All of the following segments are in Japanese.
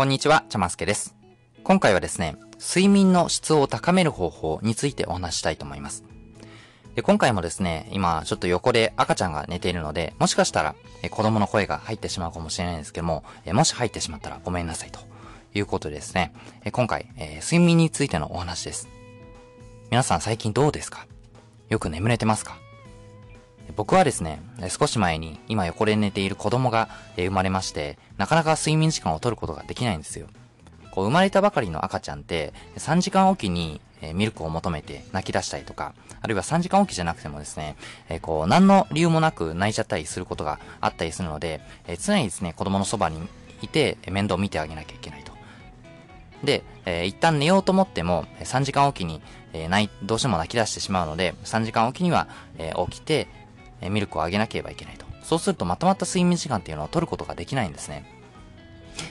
こんにちは、ちゃますけです。今回はですね、睡眠の質を高める方法についてお話したいと思います。で今回もですね、今ちょっと横で赤ちゃんが寝ているので、もしかしたらえ子供の声が入ってしまうかもしれないんですけども、えもし入ってしまったらごめんなさいということでですね、え今回、え睡眠についてのお話です。皆さん最近どうですか？よく眠れてますか？僕はですね、少し前に今横で寝ている子供が生まれまして、なかなか睡眠時間を取ることができないんですよ。こう生まれたばかりの赤ちゃんって3時間おきにミルクを求めて泣き出したりとか、あるいは3時間おきじゃなくてもですね、えこう何の理由もなく泣いちゃったりすることがあったりするので、え常にですね、子供のそばにいて面倒を見てあげなきゃいけないと。で、え、一旦寝ようと思っても、3時間おきに、えー、泣どうしても泣き出してしまうので、3時間おきには、え、起きて、えミルクをあげなければいけないと。そうするとまとまった睡眠時間っていうのを取ることができないんですね。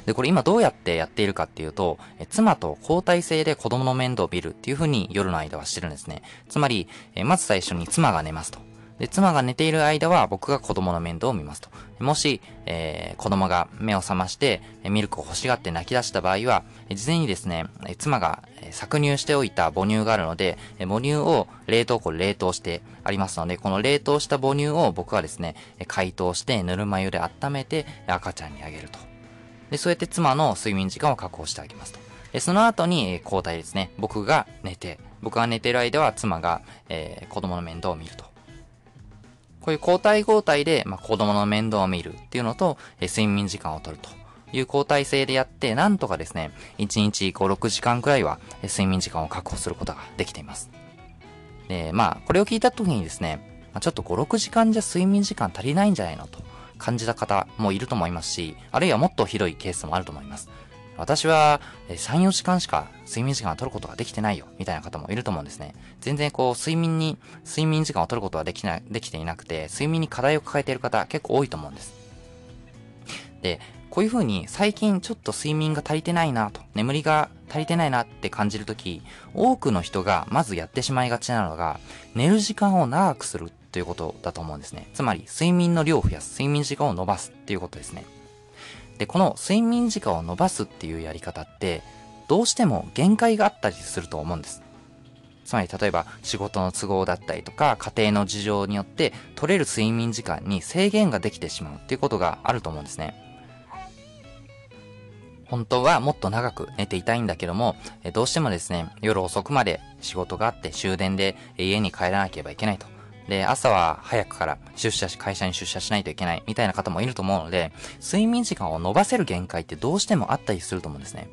で、これ今どうやってやっているかっていうと、え妻と交代制で子供の面倒を見るっていうふうに夜の間はしてるんですね。つまり、えまず最初に妻が寝ますと。で、妻が寝ている間は僕が子供の面倒を見ますと。もし、えー、子供が目を覚まして、ミルクを欲しがって泣き出した場合は、事前にですね、妻が搾乳しておいた母乳があるので、母乳を冷凍庫で冷凍してありますので、この冷凍した母乳を僕はですね、解凍してぬるま湯で温めて赤ちゃんにあげると。で、そうやって妻の睡眠時間を確保してあげますと。で、その後に交代ですね。僕が寝て、僕が寝てる間は妻が、えー、子供の面倒を見ると。こういう交代交代で、まあ、子供の面倒を見るっていうのと、え、睡眠時間を取るという交代制でやって、なんとかですね、1日5、6時間くらいは、睡眠時間を確保することができています。で、まあ、これを聞いた時にですね、ちょっと5、6時間じゃ睡眠時間足りないんじゃないのと感じた方もいると思いますし、あるいはもっとひどいケースもあると思います。私は3、4時間しか睡眠時間を取ることができてないよ、みたいな方もいると思うんですね。全然こう、睡眠に、睡眠時間を取ることはできない、できていなくて、睡眠に課題を抱えている方結構多いと思うんです。で、こういう風に最近ちょっと睡眠が足りてないなと、眠りが足りてないなって感じるとき、多くの人がまずやってしまいがちなのが、寝る時間を長くするということだと思うんですね。つまり、睡眠の量を増やす、睡眠時間を伸ばすっていうことですね。で、この睡眠時間を伸ばすっていうやり方って、どうしても限界があったりすると思うんです。つまり例えば仕事の都合だったりとか家庭の事情によって取れる睡眠時間に制限ができてしまうっていうことがあると思うんですね。本当はもっと長く寝ていたいんだけども、どうしてもですね、夜遅くまで仕事があって終電で家に帰らなければいけないと。で、朝は早くから出社し、会社に出社しないといけないみたいな方もいると思うので、睡眠時間を伸ばせる限界ってどうしてもあったりすると思うんですね。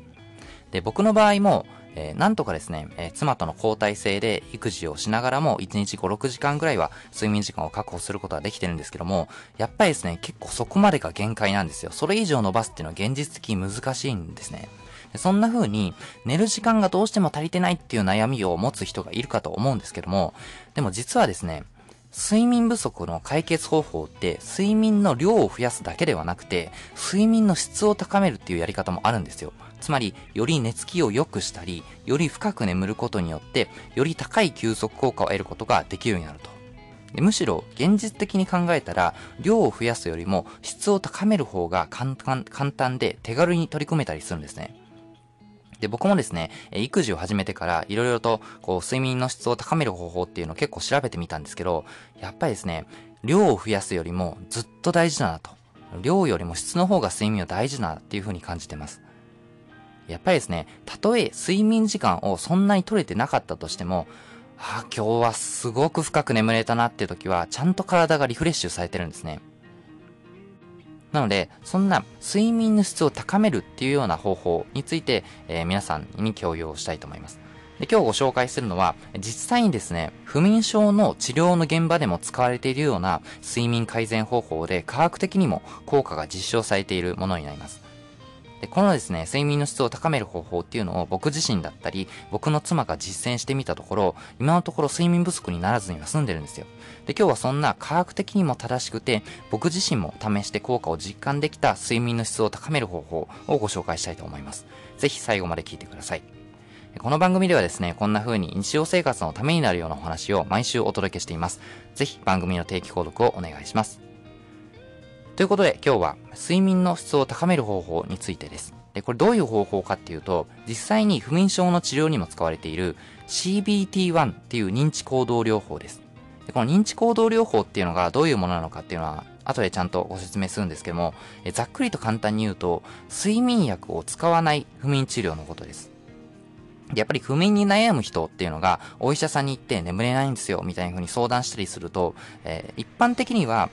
で、僕の場合も、えー、なんとかですね、えー、妻との交代制で育児をしながらも1日5、6時間ぐらいは睡眠時間を確保することはできてるんですけども、やっぱりですね、結構そこまでが限界なんですよ。それ以上伸ばすっていうのは現実的に難しいんですね。そんな風に寝る時間がどうしても足りてないっていう悩みを持つ人がいるかと思うんですけども、でも実はですね、睡眠不足の解決方法って睡眠の量を増やすだけではなくて睡眠の質を高めるっていうやり方もあるんですよ。つまりより寝つきを良くしたりより深く眠ることによってより高い休息効果を得ることができるようになると。でむしろ現実的に考えたら量を増やすよりも質を高める方が簡単で手軽に取り組めたりするんですね。で、僕もですね、育児を始めてからいろいろとこう睡眠の質を高める方法っていうのを結構調べてみたんですけど、やっぱりですね、量を増やすよりもずっと大事だなと。量よりも質の方が睡眠は大事だなっていう風に感じてます。やっぱりですね、たとえ睡眠時間をそんなに取れてなかったとしても、あ、今日はすごく深く眠れたなっていう時は、ちゃんと体がリフレッシュされてるんですね。なので、そんな睡眠の質を高めるっていうような方法について、えー、皆さんに共有をしたいと思います。で今日ご紹介するのは、実際にですね、不眠症の治療の現場でも使われているような睡眠改善方法で科学的にも効果が実証されているものになります。でこのですね、睡眠の質を高める方法っていうのを僕自身だったり、僕の妻が実践してみたところ、今のところ睡眠不足にならずには済んでるんですよ。で、今日はそんな科学的にも正しくて、僕自身も試して効果を実感できた睡眠の質を高める方法をご紹介したいと思います。ぜひ最後まで聞いてください。この番組ではですね、こんな風に日常生活のためになるようなお話を毎週お届けしています。ぜひ番組の定期購読をお願いします。ということで今日は睡眠の質を高める方法についてです。で、これどういう方法かっていうと、実際に不眠症の治療にも使われている CBT1 っていう認知行動療法です。でこの認知行動療法っていうのがどういうものなのかっていうのは、後でちゃんとご説明するんですけども、えざっくりと簡単に言うと、睡眠薬を使わない不眠治療のことです。やっぱり不眠に悩む人っていうのが、お医者さんに行って眠れないんですよ、みたいな風に相談したりすると、えー、一般的には、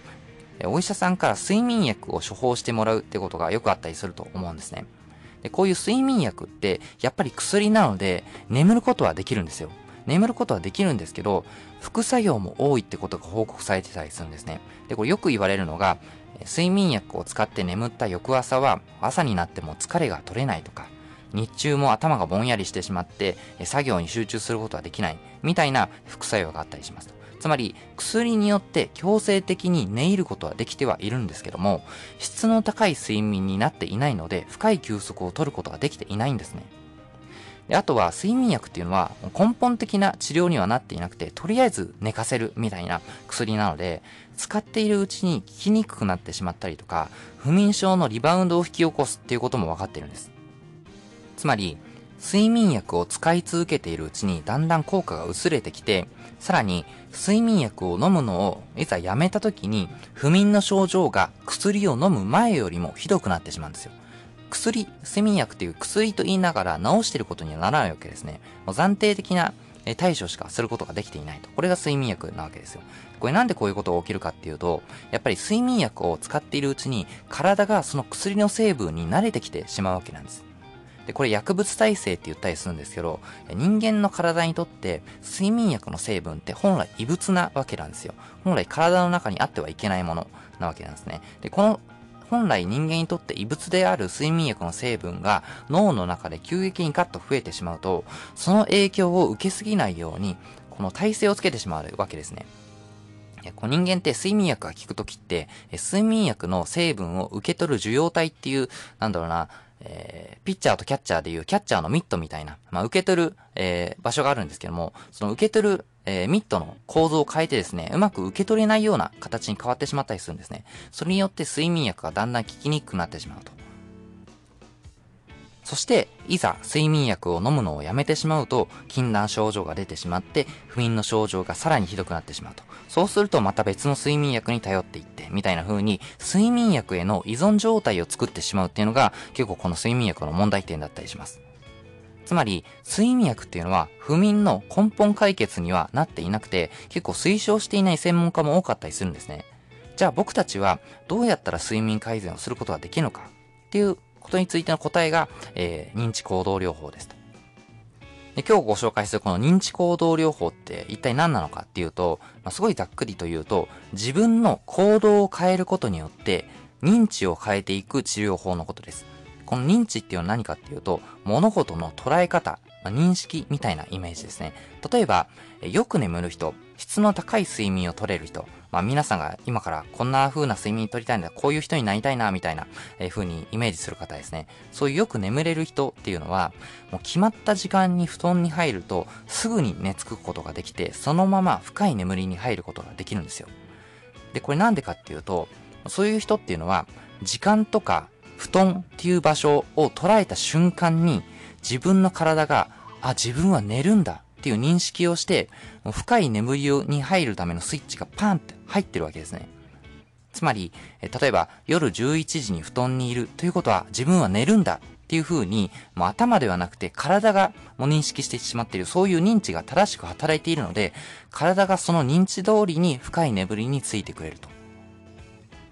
お医者さんから睡眠薬を処方してもらうってことがよくあったりすると思うんですね。でこういう睡眠薬って、やっぱり薬なので、眠ることはできるんですよ。眠ることはできるんですけど、副作用も多いってことが報告されてたりするんですね。で、これよく言われるのが、睡眠薬を使って眠った翌朝は朝になっても疲れが取れないとか、日中も頭がぼんやりしてしまって作業に集中することができないみたいな副作用があったりします。つまり薬によって強制的に寝入ることはできてはいるんですけども質の高い睡眠になっていないので深い休息を取ることができていないんですね。であとは睡眠薬っていうのは根本的な治療にはなっていなくてとりあえず寝かせるみたいな薬なので使っているうちに効きにくくなってしまったりとか不眠症のリバウンドを引き起こすっていうことも分かってるんですつまり睡眠薬を使い続けているうちにだんだん効果が薄れてきてさらに睡眠薬を飲むのをいざやめた時に不眠の症状が薬を飲む前よりもひどくなってしまうんですよ薬、睡眠薬っていう薬と言いながら治してることにはならないわけですね。もう暫定的な対処しかすることができていないと。これが睡眠薬なわけですよ。これなんでこういうことが起きるかっていうと、やっぱり睡眠薬を使っているうちに体がその薬の成分に慣れてきてしまうわけなんです。で、これ薬物耐性って言ったりするんですけど、人間の体にとって睡眠薬の成分って本来異物なわけなんですよ。本来体の中にあってはいけないものなわけなんですね。で、この本来人間にとって異物である睡眠薬の成分が脳の中で急激にガッと増えてしまうと、その影響を受けすぎないように、この体勢をつけてしまうわけですね。こう人間って睡眠薬が効くときって、睡眠薬の成分を受け取る受容体っていう、なんだろうな、えー、ピッチャーとキャッチャーでいうキャッチャーのミットみたいな、まあ、受け取る、えー、場所があるんですけども、その受け取る、えー、ミットの構造を変えてですね、うまく受け取れないような形に変わってしまったりするんですね。それによって睡眠薬がだんだん効きにくくなってしまうと。そして、いざ睡眠薬を飲むのをやめてしまうと、禁断症状が出てしまって、不眠の症状がさらにひどくなってしまうと。そうするとまた別の睡眠薬に頼っていって、みたいな風に、睡眠薬への依存状態を作ってしまうっていうのが、結構この睡眠薬の問題点だったりします。つまり、睡眠薬っていうのは不眠の根本解決にはなっていなくて、結構推奨していない専門家も多かったりするんですね。じゃあ僕たちはどうやったら睡眠改善をすることができるのかっていうことについての答えが、えー、認知行動療法ですと。で今日ご紹介するこの認知行動療法って一体何なのかっていうと、まあ、すごいざっくりと言うと、自分の行動を変えることによって認知を変えていく治療法のことです。この認知っていうのは何かっていうと、物事の捉え方、まあ、認識みたいなイメージですね。例えば、よく眠る人、質の高い睡眠を取れる人、まあ皆さんが今からこんな風な睡眠取りたいんだ、こういう人になりたいな、みたいな、えー、風にイメージする方ですね。そういうよく眠れる人っていうのは、もう決まった時間に布団に入ると、すぐに寝つくことができて、そのまま深い眠りに入ることができるんですよ。で、これなんでかっていうと、そういう人っていうのは、時間とか布団っていう場所を捉えた瞬間に、自分の体が、あ、自分は寝るんだっていう認識をして、深い眠りに入るためのスイッチがパンって入ってるわけですね。つまり、例えば夜11時に布団にいるということは自分は寝るんだっていう風に、もう頭ではなくて体がもう認識してしまっている、そういう認知が正しく働いているので、体がその認知通りに深い眠りについてくれると。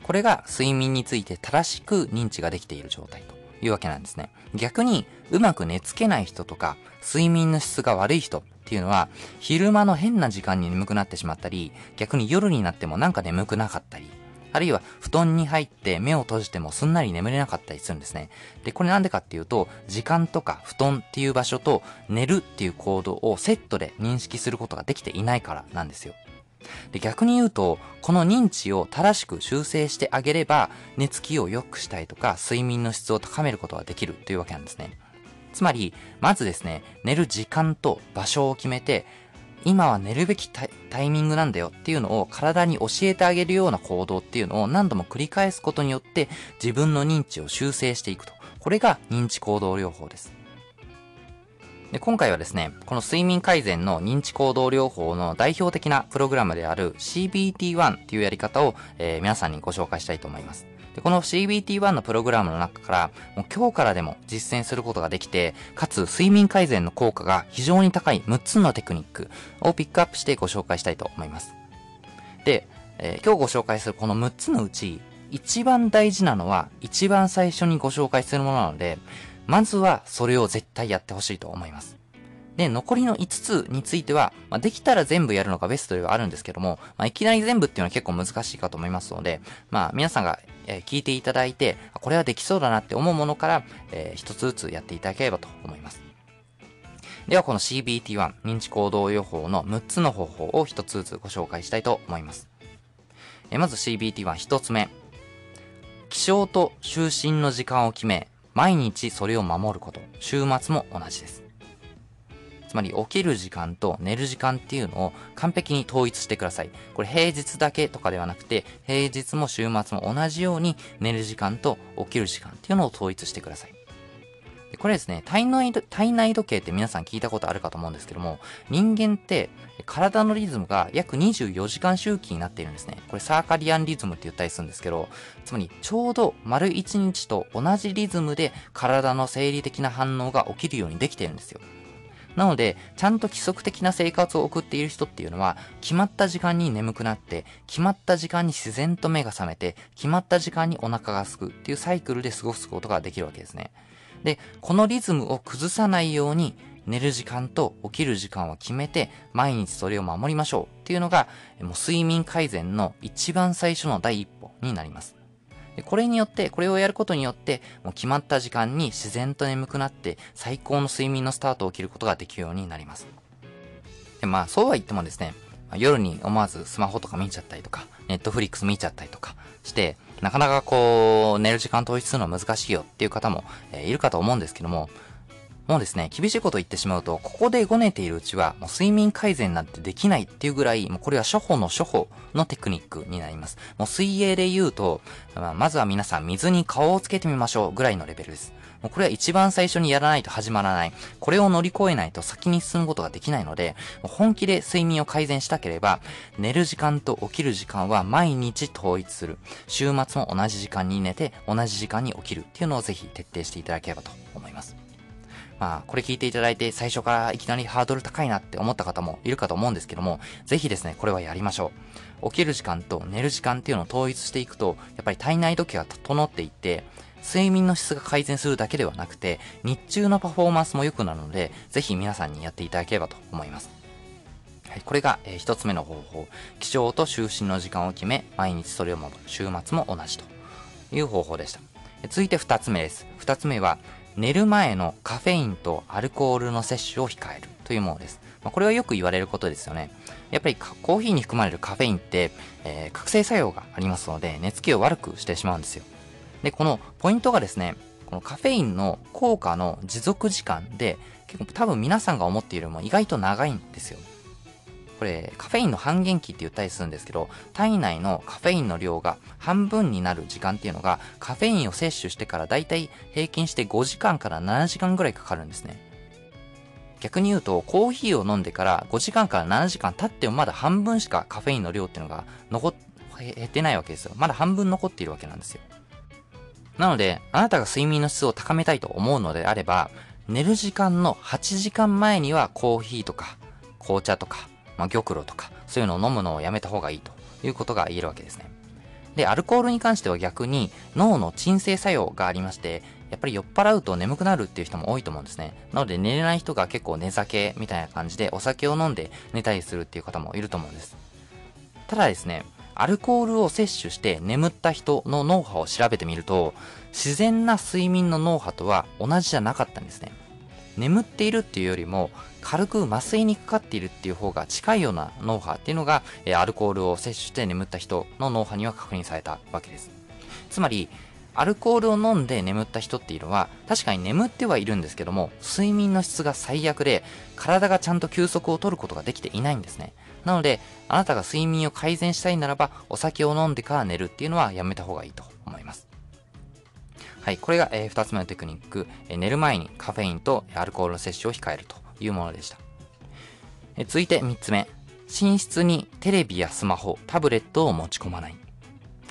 これが睡眠について正しく認知ができている状態というわけなんですね。逆に、うまく寝つけない人とか、睡眠の質が悪い人っていうのは、昼間の変な時間に眠くなってしまったり、逆に夜になってもなんか眠くなかったり、あるいは布団に入って目を閉じてもすんなり眠れなかったりするんですね。で、これなんでかっていうと、時間とか布団っていう場所と寝るっていう行動をセットで認識することができていないからなんですよ。で逆に言うと、この認知を正しく修正してあげれば、寝つきを良くしたいとか、睡眠の質を高めることができるというわけなんですね。つまり、まずですね、寝る時間と場所を決めて、今は寝るべきタイミングなんだよっていうのを体に教えてあげるような行動っていうのを何度も繰り返すことによって自分の認知を修正していくと。これが認知行動療法です。で今回はですね、この睡眠改善の認知行動療法の代表的なプログラムである CBT1 っていうやり方を、えー、皆さんにご紹介したいと思います。でこの CBT1 のプログラムの中から、もう今日からでも実践することができて、かつ睡眠改善の効果が非常に高い6つのテクニックをピックアップしてご紹介したいと思います。で、えー、今日ご紹介するこの6つのうち、一番大事なのは一番最初にご紹介するものなので、まずはそれを絶対やってほしいと思います。で、残りの5つについては、まあ、できたら全部やるのがベストではあるんですけども、まあ、いきなり全部っていうのは結構難しいかと思いますので、まあ、皆さんが、え、聞いていただいて、これはできそうだなって思うものから、えー、1つずつやっていただければと思います。では、この CBT1 認知行動予報の6つの方法を1つずつご紹介したいと思います。えー、まず CBT11 つ目。起床と就寝の時間を決め、毎日それを守ること。週末も同じです。つまり起きる時間と寝る時間っていうのを完璧に統一してください。これ平日だけとかではなくて、平日も週末も同じように寝る時間と起きる時間っていうのを統一してください。これですね、体内、体内時計って皆さん聞いたことあるかと思うんですけども、人間って体のリズムが約24時間周期になっているんですね。これサーカリアンリズムって言ったりするんですけど、つまりちょうど丸1日と同じリズムで体の生理的な反応が起きるようにできてるんですよ。なので、ちゃんと規則的な生活を送っている人っていうのは、決まった時間に眠くなって、決まった時間に自然と目が覚めて、決まった時間にお腹が空くっていうサイクルで過ごすことができるわけですね。で、このリズムを崩さないように、寝る時間と起きる時間を決めて、毎日それを守りましょうっていうのが、もう睡眠改善の一番最初の第一歩になります。でこれによって、これをやることによって、もう決まった時間に自然と眠くなって、最高の睡眠のスタートを切ることができるようになります。でまあ、そうは言ってもですね、夜に思わずスマホとか見ちゃったりとか、ネットフリックス見ちゃったりとかして、なかなかこう、寝る時間統一するのは難しいよっていう方も、え、いるかと思うんですけども、もうですね、厳しいこと言ってしまうと、ここでごねているうちは、もう睡眠改善なんてできないっていうぐらい、もうこれは処方の処方のテクニックになります。もう水泳で言うと、まあ、まずは皆さん水に顔をつけてみましょうぐらいのレベルです。もうこれは一番最初にやらないと始まらない。これを乗り越えないと先に進むことができないので、本気で睡眠を改善したければ、寝る時間と起きる時間は毎日統一する。週末も同じ時間に寝て、同じ時間に起きるっていうのをぜひ徹底していただければと思います。まあ、これ聞いていただいて最初からいきなりハードル高いなって思った方もいるかと思うんですけども、ぜひですね、これはやりましょう。起きる時間と寝る時間っていうのを統一していくと、やっぱり体内時計が整っていって、睡眠の質が改善するだけではなくて、日中のパフォーマンスも良くなるので、ぜひ皆さんにやっていただければと思います。はい、これが、えー、一つ目の方法。起床と就寝の時間を決め、毎日それを守る。週末も同じという方法でした。続いて二つ目です。二つ目は、寝る前のカフェインとアルコールの摂取を控えるというものです。まあ、これはよく言われることですよね。やっぱりコーヒーに含まれるカフェインって、えー、覚醒作用がありますので、寝つきを悪くしてしまうんですよ。で、このポイントがですね、このカフェインの効果の持続時間で、結構多分皆さんが思っているよりも意外と長いんですよ。これ、カフェインの半減期って言ったりするんですけど、体内のカフェインの量が半分になる時間っていうのが、カフェインを摂取してからだいたい平均して5時間から7時間ぐらいかかるんですね。逆に言うと、コーヒーを飲んでから5時間から7時間経ってもまだ半分しかカフェインの量っていうのが残っ、減ってないわけですよ。まだ半分残っているわけなんですよ。なので、あなたが睡眠の質を高めたいと思うのであれば、寝る時間の8時間前にはコーヒーとか紅茶とかまあ、玉露とか、そういうのを飲むのをやめた方がいいということが言えるわけですね。で、アルコールに関しては逆に脳の鎮静作用がありまして、やっぱり酔っ払うと眠くなるっていう人も多いと思うんですね。なので寝れない人が結構寝酒みたいな感じでお酒を飲んで寝たりするっていう方もいると思うんです。ただですね、アルコールを摂取して眠った人の脳波を調べてみると、自然な睡眠の脳波とは同じじゃなかったんですね。眠っているっていうよりも、軽く麻酔にかかっているっていう方が近いような脳波っていうのが、えアルコールを摂取して眠った人の脳波には確認されたわけです。つまり、アルコールを飲んで眠った人っていうのは、確かに眠ってはいるんですけども、睡眠の質が最悪で、体がちゃんと休息を取ることができていないんですね。なので、あなたが睡眠を改善したいならば、お酒を飲んでから寝るっていうのはやめた方がいいと思います。はい、これが、えー、2つ目のテクニック、えー、寝る前にカフェインとアルコールの摂取を控えるというものでした。えー、続いて3つ目、寝室にテレビやスマホ、タブレットを持ち込まない。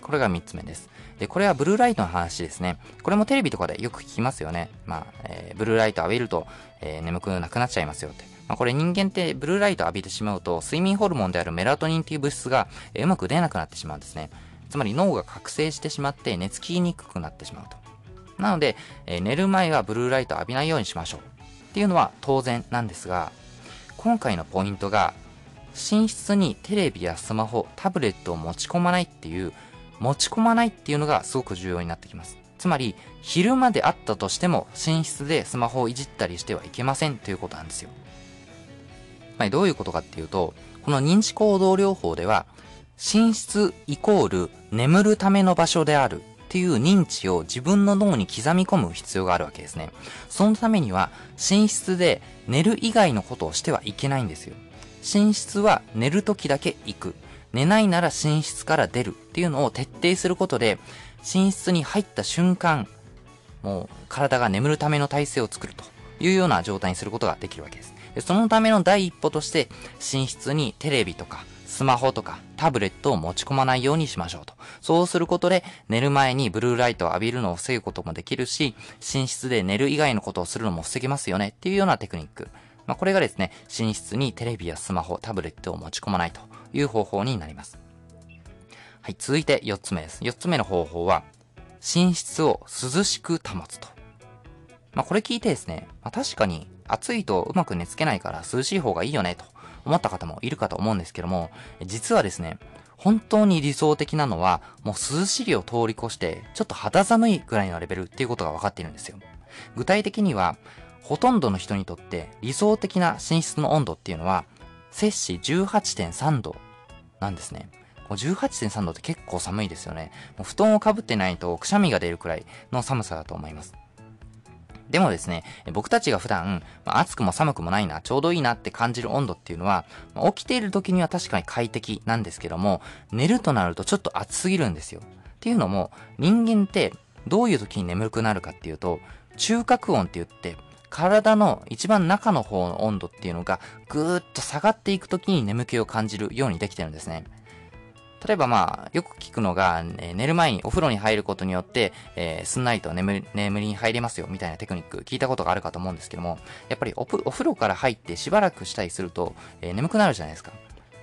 これが3つ目です。で、これはブルーライトの話ですね。これもテレビとかでよく聞きますよね。まあ、えー、ブルーライト浴びると、えー、眠くなくなっちゃいますよって。まあ、これ人間ってブルーライト浴びてしまうと、睡眠ホルモンであるメラトニンっていう物質が、うまく出なくなってしまうんですね。つまり脳が覚醒してしまって寝つきにくくなってしまうと。なので、え、寝る前はブルーライト浴びないようにしましょう。っていうのは当然なんですが、今回のポイントが、寝室にテレビやスマホ、タブレットを持ち込まないっていう、持ち込まないっていうのがすごく重要になってきます。つまり、昼間であったとしても、寝室でスマホをいじったりしてはいけませんということなんですよ。まあ、どういうことかっていうと、この認知行動療法では、寝室イコール眠るための場所であるっていう認知を自分の脳に刻み込む必要があるわけですね。そのためには寝室で寝る以外のことをしてはいけないんですよ。寝室は寝る時だけ行く。寝ないなら寝室から出るっていうのを徹底することで、寝室に入った瞬間、もう体が眠るための体勢を作るというような状態にすることができるわけです。そのための第一歩として、寝室にテレビとかスマホとかタブレットを持ち込まないようにしましょうと。そうすることで寝る前にブルーライトを浴びるのを防ぐこともできるし、寝室で寝る以外のことをするのも防げますよねっていうようなテクニック。まあ、これがですね、寝室にテレビやスマホ、タブレットを持ち込まないという方法になります。はい、続いて4つ目です。4つ目の方法は、寝室を涼しく保つと。まあ、これ聞いてですね、まあ、確かに暑いとうまく寝つけないから涼しい方がいいよねと思った方もいるかと思うんですけども、実はですね、本当に理想的なのは、もう涼しげを通り越して、ちょっと肌寒いぐらいのレベルっていうことが分かっているんですよ。具体的には、ほとんどの人にとって理想的な寝室の温度っていうのは、摂氏18.3度なんですね。18.3度って結構寒いですよね。もう布団をかぶってないとくしゃみが出るくらいの寒さだと思います。でもですね、僕たちが普段、まあ、暑くも寒くもないな、ちょうどいいなって感じる温度っていうのは、まあ、起きている時には確かに快適なんですけども、寝るとなるとちょっと暑すぎるんですよ。っていうのも、人間ってどういう時に眠くなるかっていうと、中核温って言って、体の一番中の方の温度っていうのがぐーっと下がっていく時に眠気を感じるようにできてるんですね。例えばまあ、よく聞くのが、えー、寝る前にお風呂に入ることによって、えー、すんなりと眠眠りに入れますよ、みたいなテクニック聞いたことがあるかと思うんですけども、やっぱりおお風呂から入ってしばらくしたりすると、えー、眠くなるじゃないですか。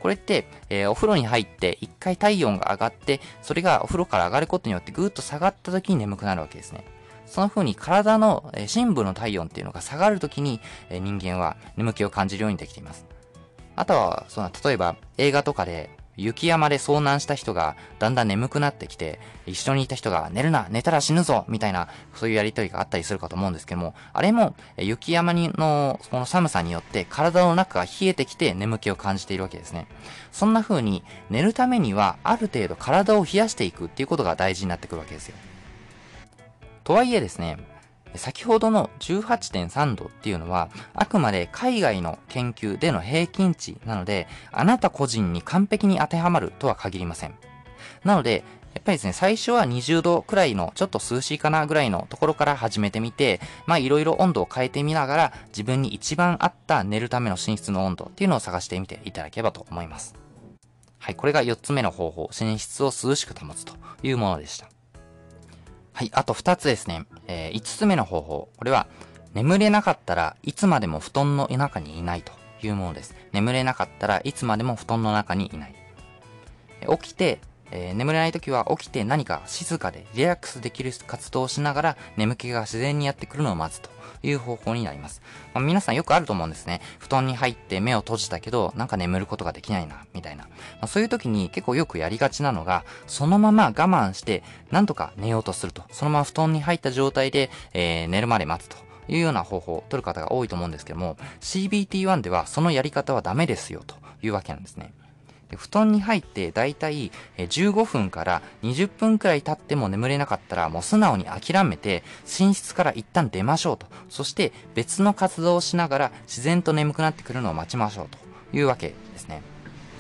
これって、えー、お風呂に入って一回体温が上がって、それがお風呂から上がることによってぐーっと下がった時に眠くなるわけですね。その風に体の、えー、深部の体温っていうのが下がる時に、えー、人間は眠気を感じるようにできています。あとは、その、例えば映画とかで、雪山で遭難した人がだんだん眠くなってきて、一緒にいた人が寝るな、寝たら死ぬぞみたいな、そういうやりとりがあったりするかと思うんですけども、あれも雪山にの、この寒さによって体の中が冷えてきて眠気を感じているわけですね。そんな風に寝るためにはある程度体を冷やしていくっていうことが大事になってくるわけですよ。とはいえですね、先ほどの18.3度っていうのは、あくまで海外の研究での平均値なので、あなた個人に完璧に当てはまるとは限りません。なので、やっぱりですね、最初は20度くらいの、ちょっと涼しいかなぐらいのところから始めてみて、まあいろいろ温度を変えてみながら、自分に一番合った寝るための寝室の温度っていうのを探してみていただければと思います。はい、これが4つ目の方法、寝室を涼しく保つというものでした。はい、あと2つですね。えー、5つ目の方法。これは、眠れなかったらいつまでも布団の中にいないというものです。眠れなかったらいつまでも布団の中にいない。起きて、えー、眠れない時は起きて何か静かでリラックスできる活動をしながら眠気が自然にやってくるのを待つという方法になります。まあ、皆さんよくあると思うんですね。布団に入って目を閉じたけど、なんか眠ることができないな、みたいな。まあ、そういう時に結構よくやりがちなのが、そのまま我慢して、なんとか寝ようとすると。そのまま布団に入った状態で、えー、寝るまで待つと。いうような方法を取る方が多いと思うんですけども、CBT1 ではそのやり方はダメですよというわけなんですね。布団に入ってだいたい15分から20分くらい経っても眠れなかったらもう素直に諦めて寝室から一旦出ましょうと。そして別の活動をしながら自然と眠くなってくるのを待ちましょうというわけですね。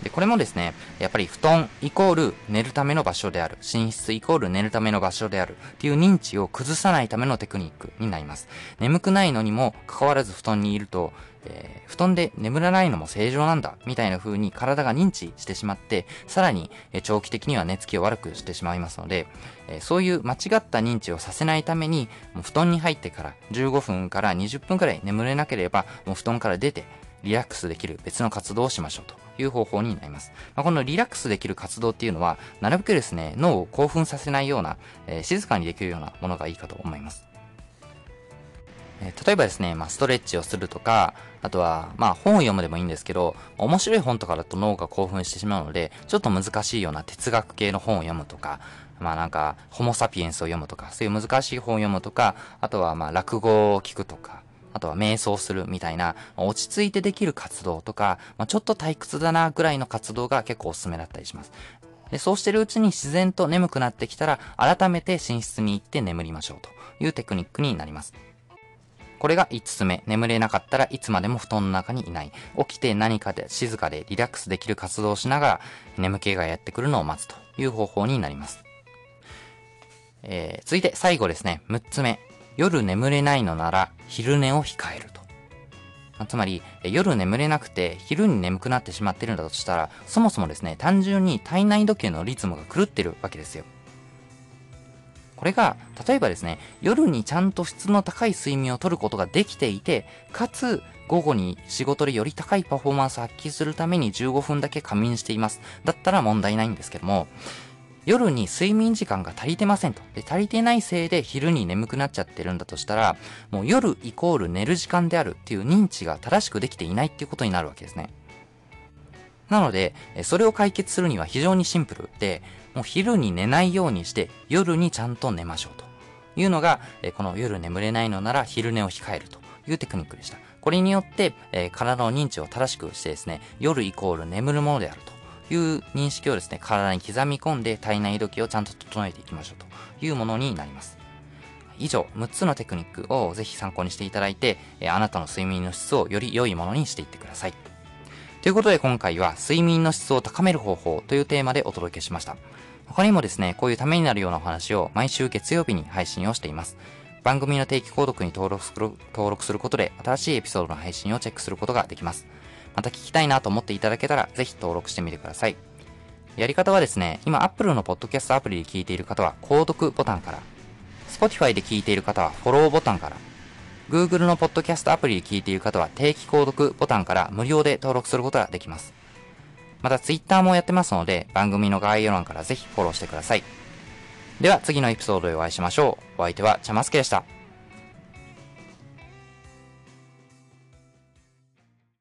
で、これもですね、やっぱり布団イコール寝るための場所である、寝室イコール寝るための場所であるっていう認知を崩さないためのテクニックになります。眠くないのにもかかわらず布団にいると、えー、布団で眠らないのも正常なんだ、みたいな風に体が認知してしまって、さらに、え、長期的には寝つきを悪くしてしまいますので、え、そういう間違った認知をさせないために、もう布団に入ってから15分から20分くらい眠れなければ、もう布団から出て、リラックスできる別の活動をしましょうという方法になります。まあ、このリラックスできる活動っていうのは、なるべくですね、脳を興奮させないような、えー、静かにできるようなものがいいかと思います。え例えばですね、まあ、ストレッチをするとか、あとは、まあ、本を読むでもいいんですけど、面白い本とかだと脳が興奮してしまうので、ちょっと難しいような哲学系の本を読むとか、まあなんか、ホモサピエンスを読むとか、そういう難しい本を読むとか、あとはまあ落語を聞くとか、あとは瞑想するみたいな、落ち着いてできる活動とか、まあ、ちょっと退屈だなぐらいの活動が結構おすすめだったりします。でそうしてるうちに自然と眠くなってきたら、改めて寝室に行って眠りましょうというテクニックになります。これが5つ目。眠れなかったらいつまでも布団の中にいない。起きて何かで静かでリラックスできる活動をしながら、眠気がやってくるのを待つという方法になります。えー、続いて最後ですね。6つ目。夜眠れないのなら昼寝を控えると。つまり、夜眠れなくて昼に眠くなってしまってるんだとしたら、そもそもですね、単純に体内時計のリズムが狂ってるわけですよ。これが、例えばですね、夜にちゃんと質の高い睡眠をとることができていて、かつ、午後に仕事でより高いパフォーマンスを発揮するために15分だけ仮眠しています。だったら問題ないんですけども、夜に睡眠時間が足りてませんと。で、足りてないせいで昼に眠くなっちゃってるんだとしたら、もう夜イコール寝る時間であるっていう認知が正しくできていないっていうことになるわけですね。なので、それを解決するには非常にシンプルで、もう昼に寝ないようにして夜にちゃんと寝ましょうというのが、えこの夜眠れないのなら昼寝を控えるというテクニックでした。これによって、え体の認知を正しくしてですね、夜イコール眠るものであるという認識をですね、体に刻み込んで体内時計をちゃんと整えていきましょうというものになります。以上、6つのテクニックをぜひ参考にしていただいて、あなたの睡眠の質をより良いものにしていってください。ということで今回は睡眠の質を高める方法というテーマでお届けしました。他にもですね、こういうためになるようなお話を毎週月曜日に配信をしています。番組の定期購読に登録する登録することで新しいエピソードの配信をチェックすることができます。また聞きたいなと思っていただけたら、ぜひ登録してみてください。やり方はですね、今 Apple のポッドキャストアプリで聞いている方は、購読ボタンから、Spotify で聞いている方は、フォローボタンから、Google のポッドキャストアプリで聞いている方は、定期購読ボタンから無料で登録することができます。また Twitter もやってますので、番組の概要欄からぜひフォローしてください。では次のエピソードでお会いしましょう。お相手はちゃますけでした。